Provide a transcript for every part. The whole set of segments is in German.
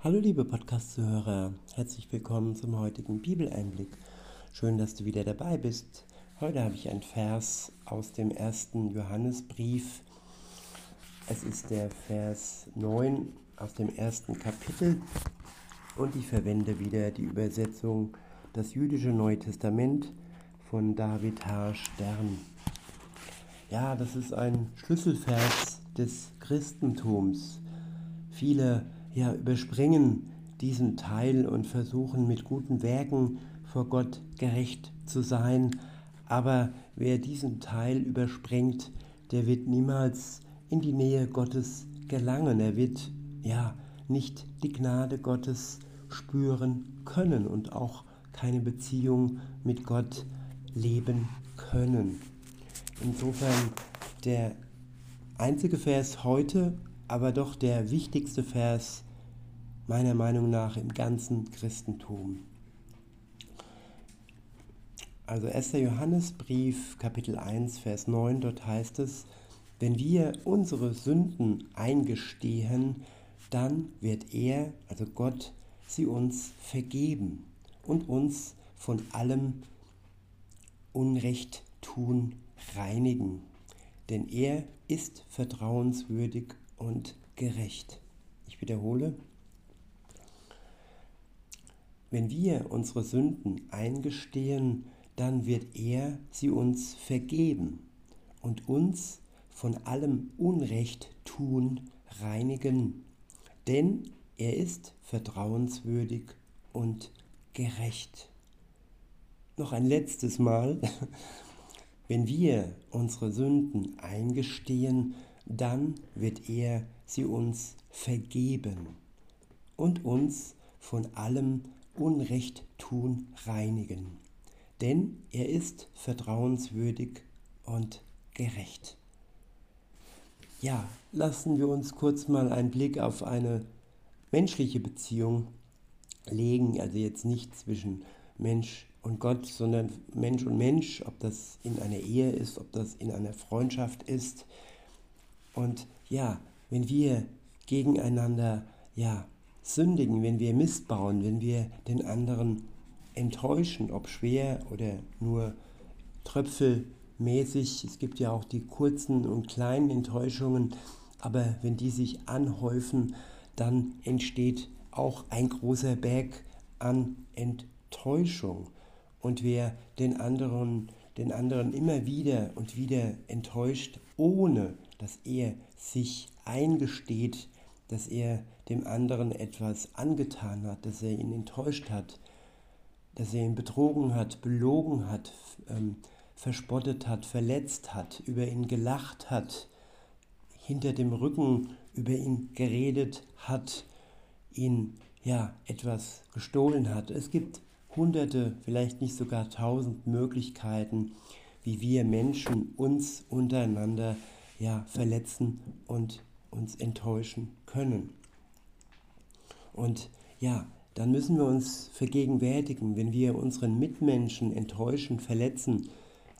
Hallo liebe Podcast-Zuhörer, herzlich willkommen zum heutigen Bibeleinblick. Schön, dass du wieder dabei bist. Heute habe ich einen Vers aus dem ersten Johannesbrief. Es ist der Vers 9 aus dem ersten Kapitel und ich verwende wieder die Übersetzung Das jüdische Neue Testament von David H. Stern. Ja, das ist ein Schlüsselvers des Christentums. Viele ja, überspringen diesen Teil und versuchen mit guten Werken vor Gott gerecht zu sein. Aber wer diesen Teil überspringt, der wird niemals in die Nähe Gottes gelangen. Er wird ja nicht die Gnade Gottes spüren können und auch keine Beziehung mit Gott leben können. Insofern der einzige Vers heute, aber doch der wichtigste Vers meiner Meinung nach im ganzen Christentum. Also 1. Johannesbrief Kapitel 1 Vers 9, dort heißt es, wenn wir unsere Sünden eingestehen, dann wird er, also Gott, sie uns vergeben und uns von allem Unrecht tun reinigen. Denn er ist vertrauenswürdig und gerecht. Ich wiederhole, wenn wir unsere Sünden eingestehen, dann wird er sie uns vergeben und uns von allem Unrecht tun reinigen. Denn er ist vertrauenswürdig und gerecht. Noch ein letztes Mal. Wenn wir unsere Sünden eingestehen, dann wird er sie uns vergeben und uns von allem Unrecht tun reinigen. Denn er ist vertrauenswürdig und gerecht. Ja, lassen wir uns kurz mal einen Blick auf eine menschliche Beziehung legen, also jetzt nicht zwischen Mensch und Gott, sondern Mensch und Mensch, ob das in einer Ehe ist, ob das in einer Freundschaft ist. Und ja, wenn wir gegeneinander ja sündigen, wenn wir missbauen, wenn wir den anderen enttäuschen, ob schwer oder nur tröpfelmäßig. Es gibt ja auch die kurzen und kleinen Enttäuschungen, aber wenn die sich anhäufen, dann entsteht auch ein großer Berg an Enttäuschung. Und wer den anderen, den anderen immer wieder und wieder enttäuscht, ohne dass er sich eingesteht, dass er dem anderen etwas angetan hat, dass er ihn enttäuscht hat, dass er ihn betrogen hat, belogen hat, ähm, verspottet hat, verletzt hat, über ihn gelacht hat, hinter dem Rücken über ihn geredet hat, ihn ja etwas gestohlen hat. Es gibt hunderte, vielleicht nicht sogar tausend Möglichkeiten, wie wir Menschen uns untereinander ja verletzen und uns enttäuschen können. Und ja, dann müssen wir uns vergegenwärtigen, wenn wir unseren Mitmenschen enttäuschen, verletzen,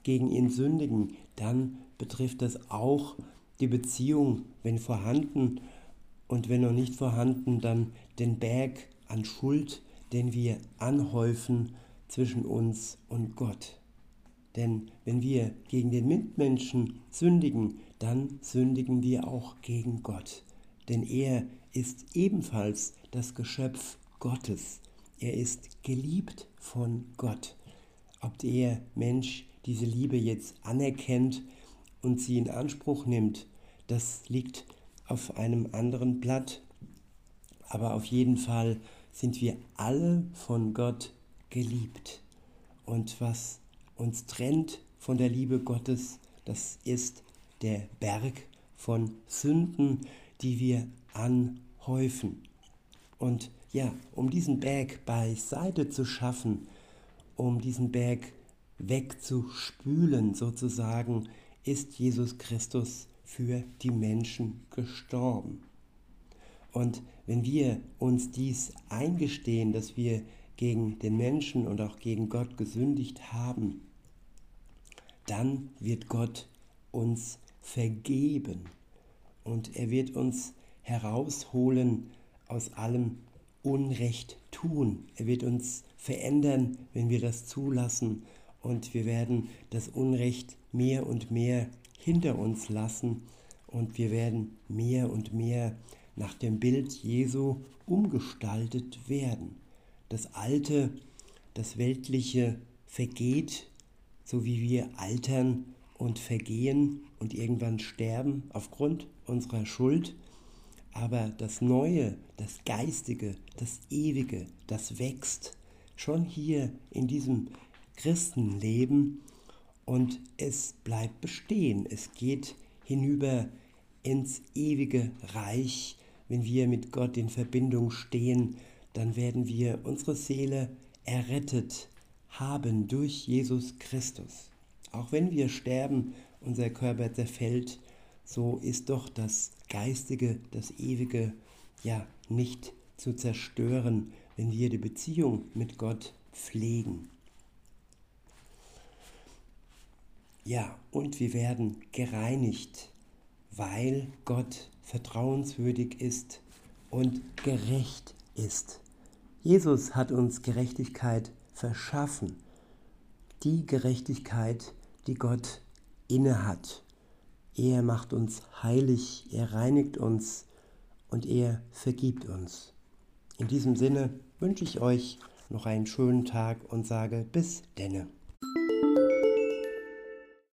gegen ihn sündigen, dann betrifft das auch die Beziehung, wenn vorhanden und wenn noch nicht vorhanden, dann den Berg an Schuld, den wir anhäufen zwischen uns und Gott. Denn wenn wir gegen den Mitmenschen sündigen, dann sündigen wir auch gegen Gott. Denn er ist ebenfalls das Geschöpf Gottes. Er ist geliebt von Gott. Ob der Mensch diese Liebe jetzt anerkennt und sie in Anspruch nimmt, das liegt auf einem anderen Blatt. Aber auf jeden Fall sind wir alle von Gott geliebt. Und was uns trennt von der Liebe Gottes, das ist der Berg von Sünden, die wir anhäufen. Und ja, um diesen Berg beiseite zu schaffen, um diesen Berg wegzuspülen sozusagen, ist Jesus Christus für die Menschen gestorben. Und wenn wir uns dies eingestehen, dass wir gegen den Menschen und auch gegen Gott gesündigt haben, dann wird Gott uns vergeben und er wird uns herausholen aus allem Unrecht tun. Er wird uns verändern, wenn wir das zulassen. Und wir werden das Unrecht mehr und mehr hinter uns lassen. Und wir werden mehr und mehr nach dem Bild Jesu umgestaltet werden. Das Alte, das Weltliche vergeht, so wie wir altern und vergehen und irgendwann sterben aufgrund unserer Schuld. Aber das Neue, das Geistige, das Ewige, das wächst schon hier in diesem Christenleben und es bleibt bestehen. Es geht hinüber ins ewige Reich. Wenn wir mit Gott in Verbindung stehen, dann werden wir unsere Seele errettet haben durch Jesus Christus. Auch wenn wir sterben, unser Körper zerfällt, so ist doch das Geistige, das Ewige ja nicht zu zerstören, wenn wir die Beziehung mit Gott pflegen. Ja, und wir werden gereinigt, weil Gott vertrauenswürdig ist und gerecht ist. Jesus hat uns Gerechtigkeit verschaffen. Die Gerechtigkeit, die Gott innehat. Er macht uns heilig, er reinigt uns und er vergibt uns. In diesem Sinne wünsche ich euch noch einen schönen Tag und sage bis denne.